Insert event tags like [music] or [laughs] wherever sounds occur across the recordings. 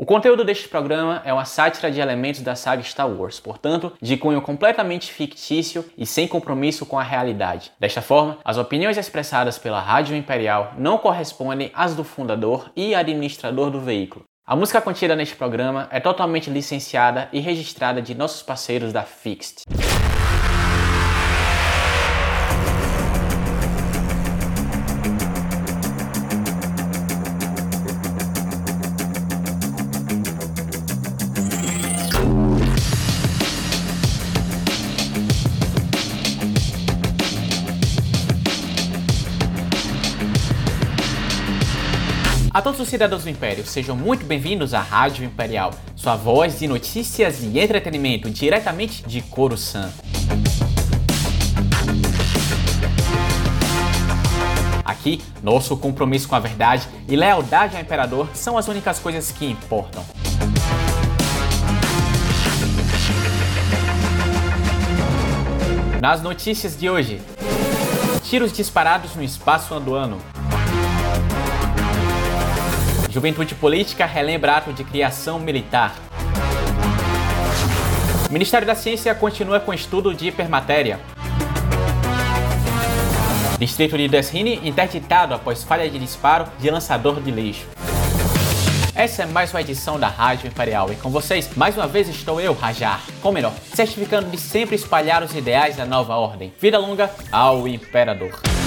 O conteúdo deste programa é uma sátira de elementos da saga Star Wars, portanto, de cunho completamente fictício e sem compromisso com a realidade. Desta forma, as opiniões expressadas pela Rádio Imperial não correspondem às do fundador e administrador do veículo. A música contida neste programa é totalmente licenciada e registrada de nossos parceiros da Fixed. A todos os cidadãos do Império, sejam muito bem-vindos à Rádio Imperial, sua voz de notícias e entretenimento diretamente de Coruscant. Aqui, nosso compromisso com a verdade e lealdade ao Imperador são as únicas coisas que importam. Nas notícias de hoje, tiros disparados no espaço andoano, Juventude Política relembra ato de criação militar. O Ministério da Ciência continua com estudo de hipermatéria. Distrito de Desrine interditado após falha de disparo de lançador de lixo. Essa é mais uma edição da Rádio Imperial e com vocês, mais uma vez estou eu, Rajar, com melhor, certificando de sempre espalhar os ideais da nova ordem. Vida longa ao Imperador.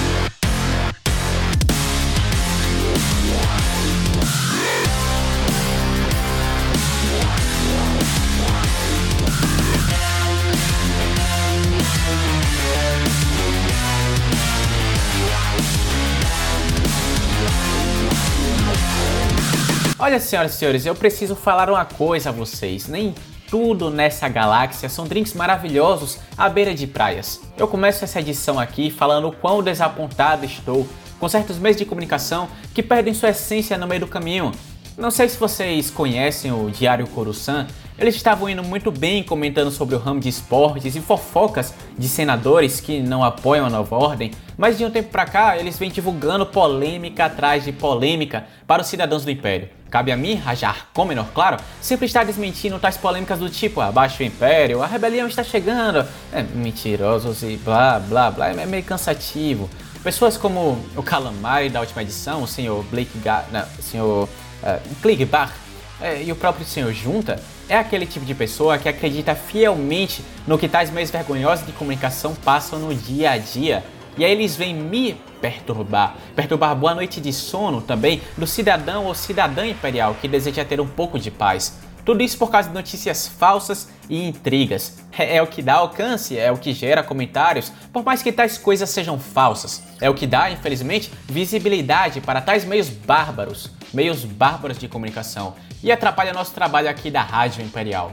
Olha, senhoras e senhores, eu preciso falar uma coisa a vocês. Nem tudo nessa galáxia são drinks maravilhosos à beira de praias. Eu começo essa edição aqui falando o quão desapontado estou com certos meios de comunicação que perdem sua essência no meio do caminho. Não sei se vocês conhecem o Diário Coruscant, eles estavam indo muito bem comentando sobre o ramo de esportes e fofocas de senadores que não apoiam a nova ordem, mas de um tempo para cá eles vêm divulgando polêmica atrás de polêmica para os cidadãos do Império. Cabe a mim, Rajar Comenor, claro, sempre estar desmentindo tais polêmicas do tipo abaixo o Império, a rebelião está chegando, é, mentirosos e blá blá blá, é meio cansativo. Pessoas como o Calamari da última edição, o senhor Blake Gar... não, o senhor uh, Klieg Bar, é, e o próprio senhor Junta, é aquele tipo de pessoa que acredita fielmente no que tais meios vergonhosos de comunicação passam no dia a dia e aí eles vêm me perturbar, perturbar boa noite de sono também do cidadão ou cidadã imperial que deseja ter um pouco de paz. Tudo isso por causa de notícias falsas e intrigas. É, é, o que dá alcance, é o que gera comentários, por mais que tais coisas sejam falsas. É o que dá, infelizmente, visibilidade para tais meios bárbaros, meios bárbaros de comunicação, e atrapalha nosso trabalho aqui da Rádio Imperial.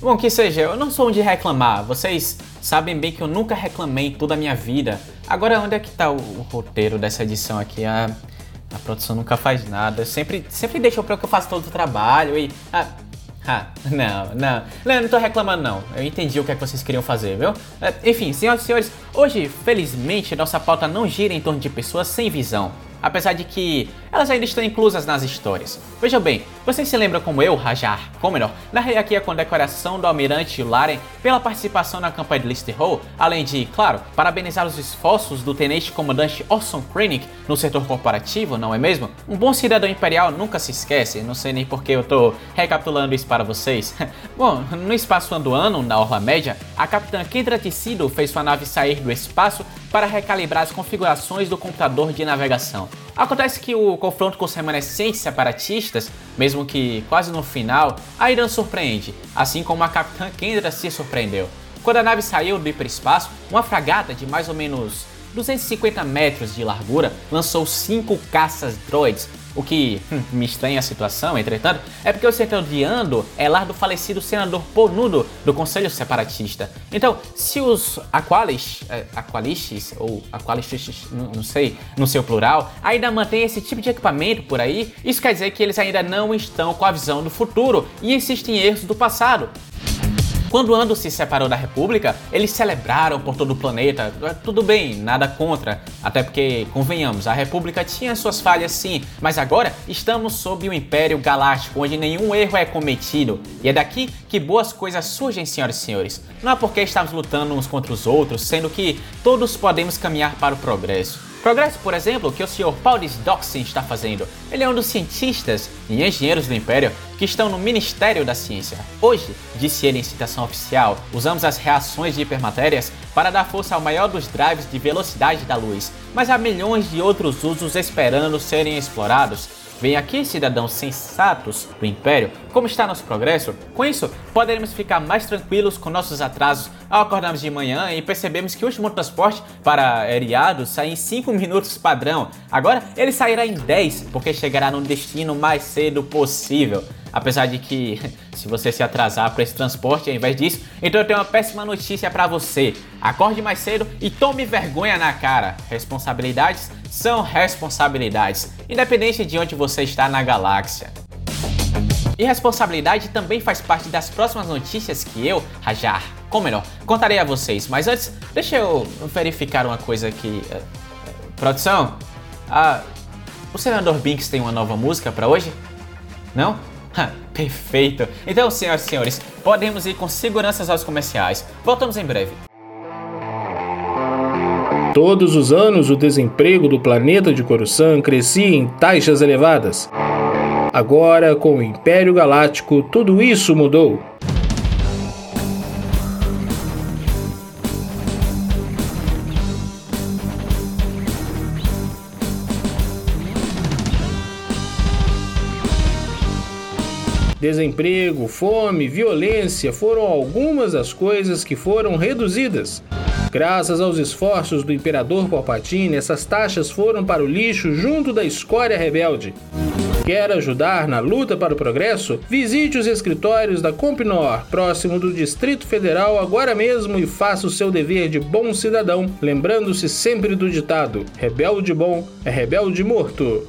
Bom, que seja, eu não sou um de reclamar, vocês sabem bem que eu nunca reclamei toda a minha vida. Agora, onde é que tá o, o roteiro dessa edição aqui? A, a produção nunca faz nada, sempre, sempre deixa para que eu faça todo o trabalho e... Ah, ah, [laughs] não, não, não, não tô reclamando não. Eu entendi o que é que vocês queriam fazer, viu? É, enfim, senhoras e senhores, hoje, felizmente, nossa pauta não gira em torno de pessoas sem visão apesar de que elas ainda estão inclusas nas histórias. Vejam bem, vocês se lembram como eu, Rajar Comenor, narrei aqui a condecoração do Almirante Laren pela participação na campanha de Lister Hall, além de, claro, parabenizar os esforços do Tenente Comandante Orson Krennic no setor corporativo, não é mesmo? Um bom cidadão imperial nunca se esquece, não sei nem porque eu tô recapitulando isso para vocês. [laughs] bom, no espaço andoano, na Orla Média, a Capitã Kendra Tecido fez sua nave sair do espaço para recalibrar as configurações do computador de navegação. Acontece que o confronto com os remanescentes separatistas, mesmo que quase no final, ainda surpreende, assim como a Capitã Kendra se surpreendeu. Quando a nave saiu do hiperespaço, uma fragata de mais ou menos 250 metros de largura lançou cinco caças droids o que hum, me estranha a situação, entretanto, é porque o setor de Ando é lar do falecido senador Ponudo do Conselho Separatista. Então, se os Aqualis, é, Aqualiches, ou Aqualiches, não, não sei, no seu plural, ainda mantêm esse tipo de equipamento por aí, isso quer dizer que eles ainda não estão com a visão do futuro e insistem em erros do passado. Quando Ando se separou da República, eles celebraram por todo o planeta. Tudo bem, nada contra. Até porque, convenhamos, a República tinha suas falhas sim, mas agora estamos sob o Império Galáctico, onde nenhum erro é cometido. E é daqui que boas coisas surgem, senhoras e senhores. Não é porque estamos lutando uns contra os outros, sendo que todos podemos caminhar para o progresso. Progresso, por exemplo, que o Sr. Paulus Doxin está fazendo. Ele é um dos cientistas e engenheiros do Império que estão no Ministério da Ciência. Hoje, disse ele em citação oficial, usamos as reações de hipermatérias para dar força ao maior dos drives de velocidade da luz, mas há milhões de outros usos esperando serem explorados Vem aqui, cidadãos sensatos do Império, como está nosso progresso? Com isso, poderemos ficar mais tranquilos com nossos atrasos ao acordarmos de manhã e percebemos que o último transporte para aeriados sai em 5 minutos padrão. Agora ele sairá em 10, porque chegará no destino mais cedo possível. Apesar de que, [laughs] se você se atrasar para esse transporte ao invés disso, então eu tenho uma péssima notícia para você. Acorde mais cedo e tome vergonha na cara. Responsabilidades são responsabilidades, independente de onde você está na galáxia. E responsabilidade também faz parte das próximas notícias que eu, Rajar, como melhor, contarei a vocês. Mas antes, deixa eu verificar uma coisa aqui. Uh, produção, uh, o senador Binks tem uma nova música para hoje? Não? Perfeito! Então, senhoras e senhores, podemos ir com segurança aos comerciais. Voltamos em breve. Todos os anos, o desemprego do planeta de Coruscant crescia em taxas elevadas. Agora, com o Império Galáctico, tudo isso mudou. Desemprego, fome, violência foram algumas das coisas que foram reduzidas. Graças aos esforços do Imperador Palpatine, essas taxas foram para o lixo junto da escória rebelde. Quer ajudar na luta para o progresso? Visite os escritórios da Compnor, próximo do Distrito Federal, agora mesmo e faça o seu dever de bom cidadão, lembrando-se sempre do ditado: rebelde bom é rebelde morto.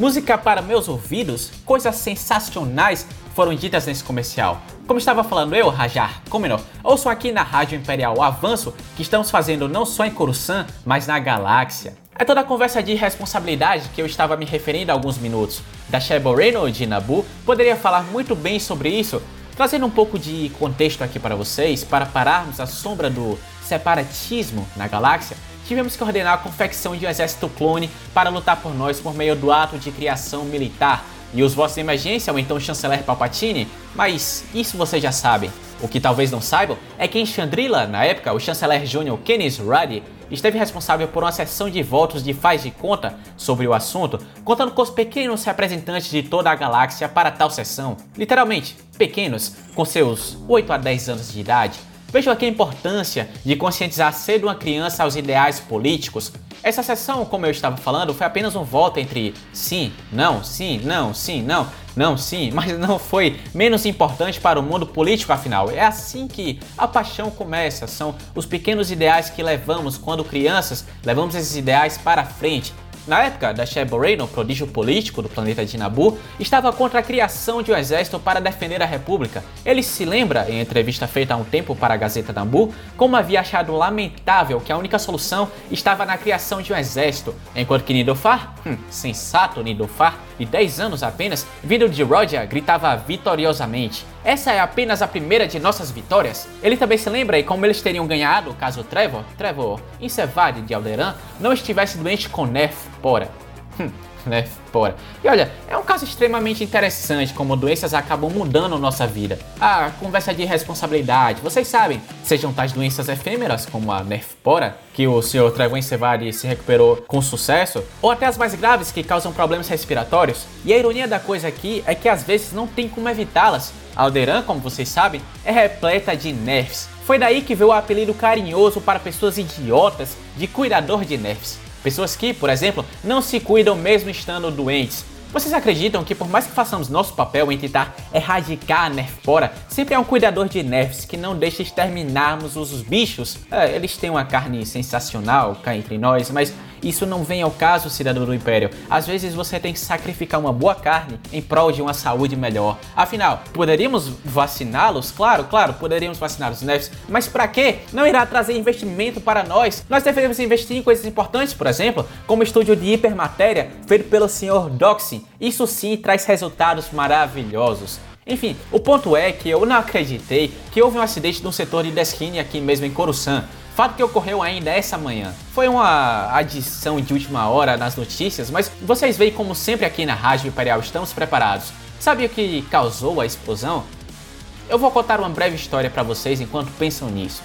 Música para meus ouvidos, coisas sensacionais foram ditas nesse comercial. Como estava falando eu, Rajar Comenor, ouçam aqui na Rádio Imperial o avanço que estamos fazendo não só em Coruscant, mas na galáxia. É toda a conversa de responsabilidade que eu estava me referindo há alguns minutos. Da Shebo Reynolds de Nabu poderia falar muito bem sobre isso, trazendo um pouco de contexto aqui para vocês, para pararmos a sombra do separatismo na galáxia tivemos que ordenar a confecção de um exército clone para lutar por nós por meio do ato de criação militar. E os vossos de emergência, ou então chanceler Palpatine, mas isso vocês já sabem. O que talvez não saibam é que em Chandrila, na época, o chanceler Júnior Kenneth Ruddy esteve responsável por uma sessão de votos de faz de conta sobre o assunto, contando com os pequenos representantes de toda a galáxia para tal sessão. Literalmente, pequenos, com seus 8 a 10 anos de idade. Vejam aqui a importância de conscientizar cedo uma criança aos ideais políticos. Essa sessão, como eu estava falando, foi apenas um voto entre sim, não, sim, não, sim, não, não, sim, [laughs] mas não foi menos importante para o mundo político, afinal. É assim que a paixão começa. São os pequenos ideais que levamos quando crianças, levamos esses ideais para frente. Na época da Sheb Reno, prodígio político do planeta de Nabu, estava contra a criação de um exército para defender a República. Ele se lembra, em entrevista feita há um tempo para a Gazeta Nabu, como havia achado lamentável que a única solução estava na criação de um exército, enquanto que Nidofar, hum, sensato Nidofar, de 10 anos apenas, vindo de Roger, gritava vitoriosamente. Essa é apenas a primeira de nossas vitórias. Ele também se lembra e como eles teriam ganhado caso Trevor, Trevor Incevad de Alderan, não estivesse doente com Nef Pora. Hum, né? Fora. E olha, é um caso extremamente interessante como doenças acabam mudando nossa vida. A conversa de responsabilidade, vocês sabem, sejam tais doenças efêmeras como a Nerfpora, que o Sr. Trevor Sevari se recuperou com sucesso, ou até as mais graves que causam problemas respiratórios. E a ironia da coisa aqui é que às vezes não tem como evitá-las. Alderan, como vocês sabem, é repleta de nerfs. Foi daí que veio o apelido carinhoso para pessoas idiotas de cuidador de nerfs. Pessoas que, por exemplo, não se cuidam mesmo estando doentes. Vocês acreditam que por mais que façamos nosso papel em tentar erradicar a Nerfpora, sempre há um cuidador de Nerfs que não deixa exterminarmos os bichos? É, eles têm uma carne sensacional cá entre nós, mas isso não vem ao caso, cidadão do Império. Às vezes você tem que sacrificar uma boa carne em prol de uma saúde melhor. Afinal, poderíamos vaciná-los? Claro, claro, poderíamos vacinar os Nerfs, mas para quê? Não irá trazer investimento para nós. Nós devemos investir em coisas importantes, por exemplo, como o estúdio de hipermatéria feito pelo Sr. Doxy. Isso sim traz resultados maravilhosos. Enfim, o ponto é que eu não acreditei que houve um acidente no setor de Deskine aqui mesmo em Coruscant. Fato que ocorreu ainda essa manhã. Foi uma adição de última hora nas notícias, mas vocês veem como sempre aqui na Rádio Imperial estamos preparados. Sabe o que causou a explosão? Eu vou contar uma breve história para vocês enquanto pensam nisso.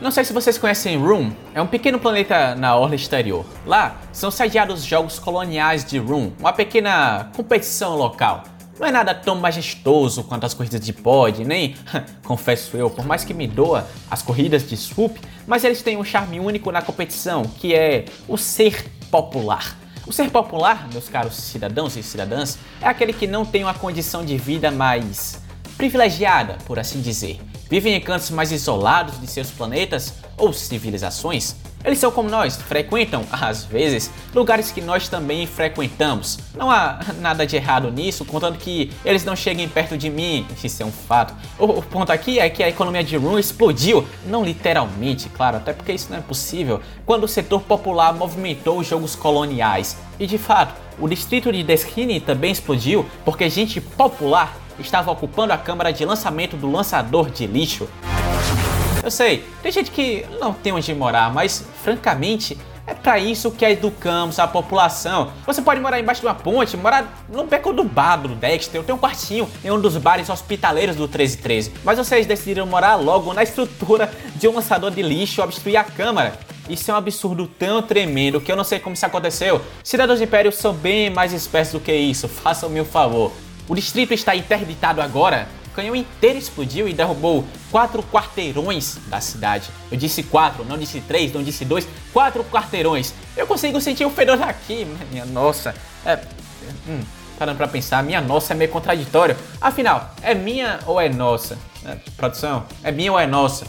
Não sei se vocês conhecem Room, é um pequeno planeta na orla exterior. Lá são sediados jogos coloniais de Room, uma pequena competição local. Não é nada tão majestoso quanto as corridas de pod, nem, [laughs] confesso eu, por mais que me doa as corridas de swoop, mas eles têm um charme único na competição, que é o ser popular. O ser popular, meus caros cidadãos e cidadãs, é aquele que não tem uma condição de vida mais privilegiada, por assim dizer. Vivem em cantos mais isolados de seus planetas ou civilizações eles são como nós, frequentam, às vezes, lugares que nós também frequentamos. Não há nada de errado nisso, contando que eles não cheguem perto de mim, isso é um fato. O, ponto aqui é que a economia de Rune explodiu, não literalmente, claro, até porque isso não é possível, quando o setor popular movimentou os jogos coloniais. E de fato, o distrito de Deskine também explodiu porque gente popular estava ocupando a câmara de lançamento do lançador de lixo. Eu sei, tem gente que não tem onde morar, mas francamente é para isso que educamos a população. Você pode morar embaixo de uma ponte, morar no beco do bar do Dexter, eu tenho um quartinho em um dos bares hospitaleiros do 1313. Mas vocês decidiram morar logo na estrutura de um lançador de lixo obstruir a câmara. Isso é um absurdo tão tremendo que eu não sei como isso aconteceu. Cidadãos de Império são bem mais espertos do que isso, [laughs] façam-me o um favor. O distrito está interditado agora o canhão inteiro explodiu e derrubou quatro quarteirões da cidade. Eu disse quatro, não disse três, não disse dois, quatro quarteirões. Eu consigo sentir o fedor daqui, minha nossa. É, hum, parando pra pensar, minha nossa é meio contraditório. Afinal, é minha ou é nossa? É, produção, é minha ou é nossa?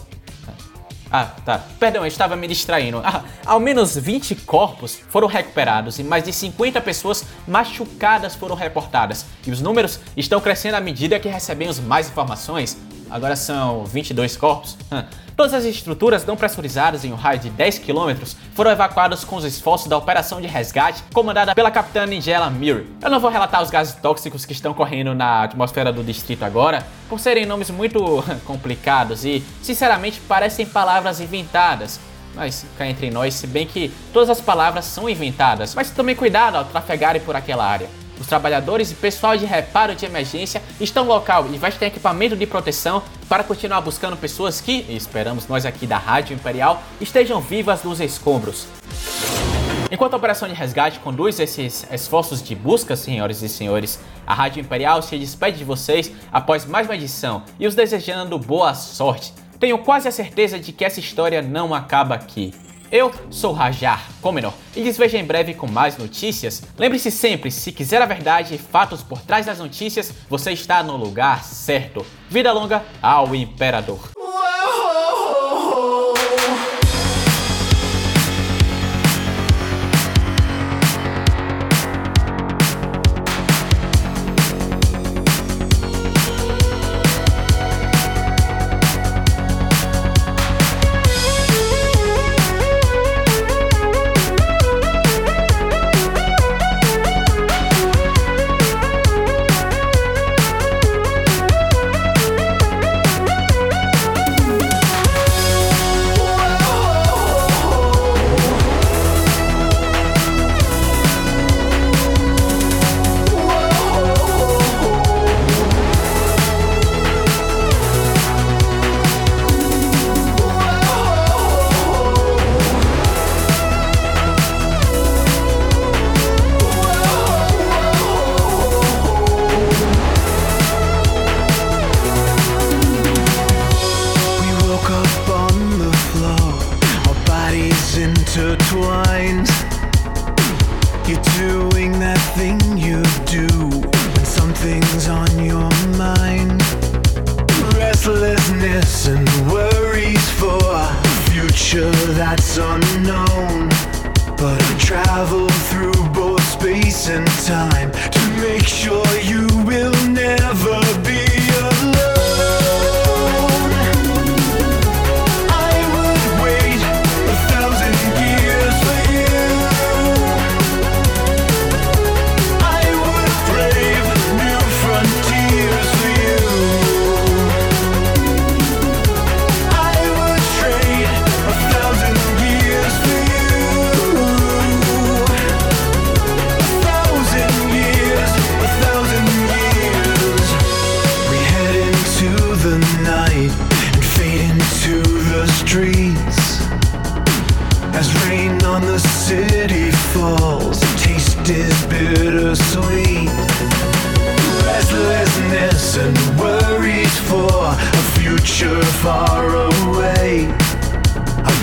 Ah, tá. Perdão, eu estava me distraindo. Ah, ao menos 20 corpos foram recuperados e mais de 50 pessoas machucadas foram reportadas. E os números estão crescendo à medida que recebemos mais informações. Agora são 22 corpos. Todas as estruturas não pressurizadas em um raio de 10 km foram evacuadas com os esforços da operação de resgate comandada pela capitã Nigella Mir. Eu não vou relatar os gases tóxicos que estão correndo na atmosfera do distrito agora, por serem nomes muito [laughs] complicados e, sinceramente, parecem palavras inventadas. Mas cá entre nós, se bem que todas as palavras são inventadas, mas tomem cuidado ao trafegarem por aquela área. Os trabalhadores e pessoal de reparo de emergência estão local e vai ter equipamento de proteção para continuar buscando pessoas que, esperamos nós aqui da Rádio Imperial, estejam vivas nos escombros. Enquanto a operação de resgate conduz esses esforços de busca, senhoras e senhores, a Rádio Imperial se despede de vocês após mais uma edição e os desejando boa sorte. Tenho quase a certeza de que essa história não acaba aqui. Eu sou Rajar Comenor e nos vejo em breve com mais notícias. Lembre-se sempre, se quiser a verdade e fatos por trás das notícias, você está no lugar certo. Vida longa ao Imperador.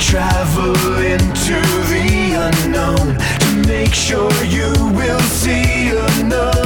travel into the unknown to make sure you will see enough.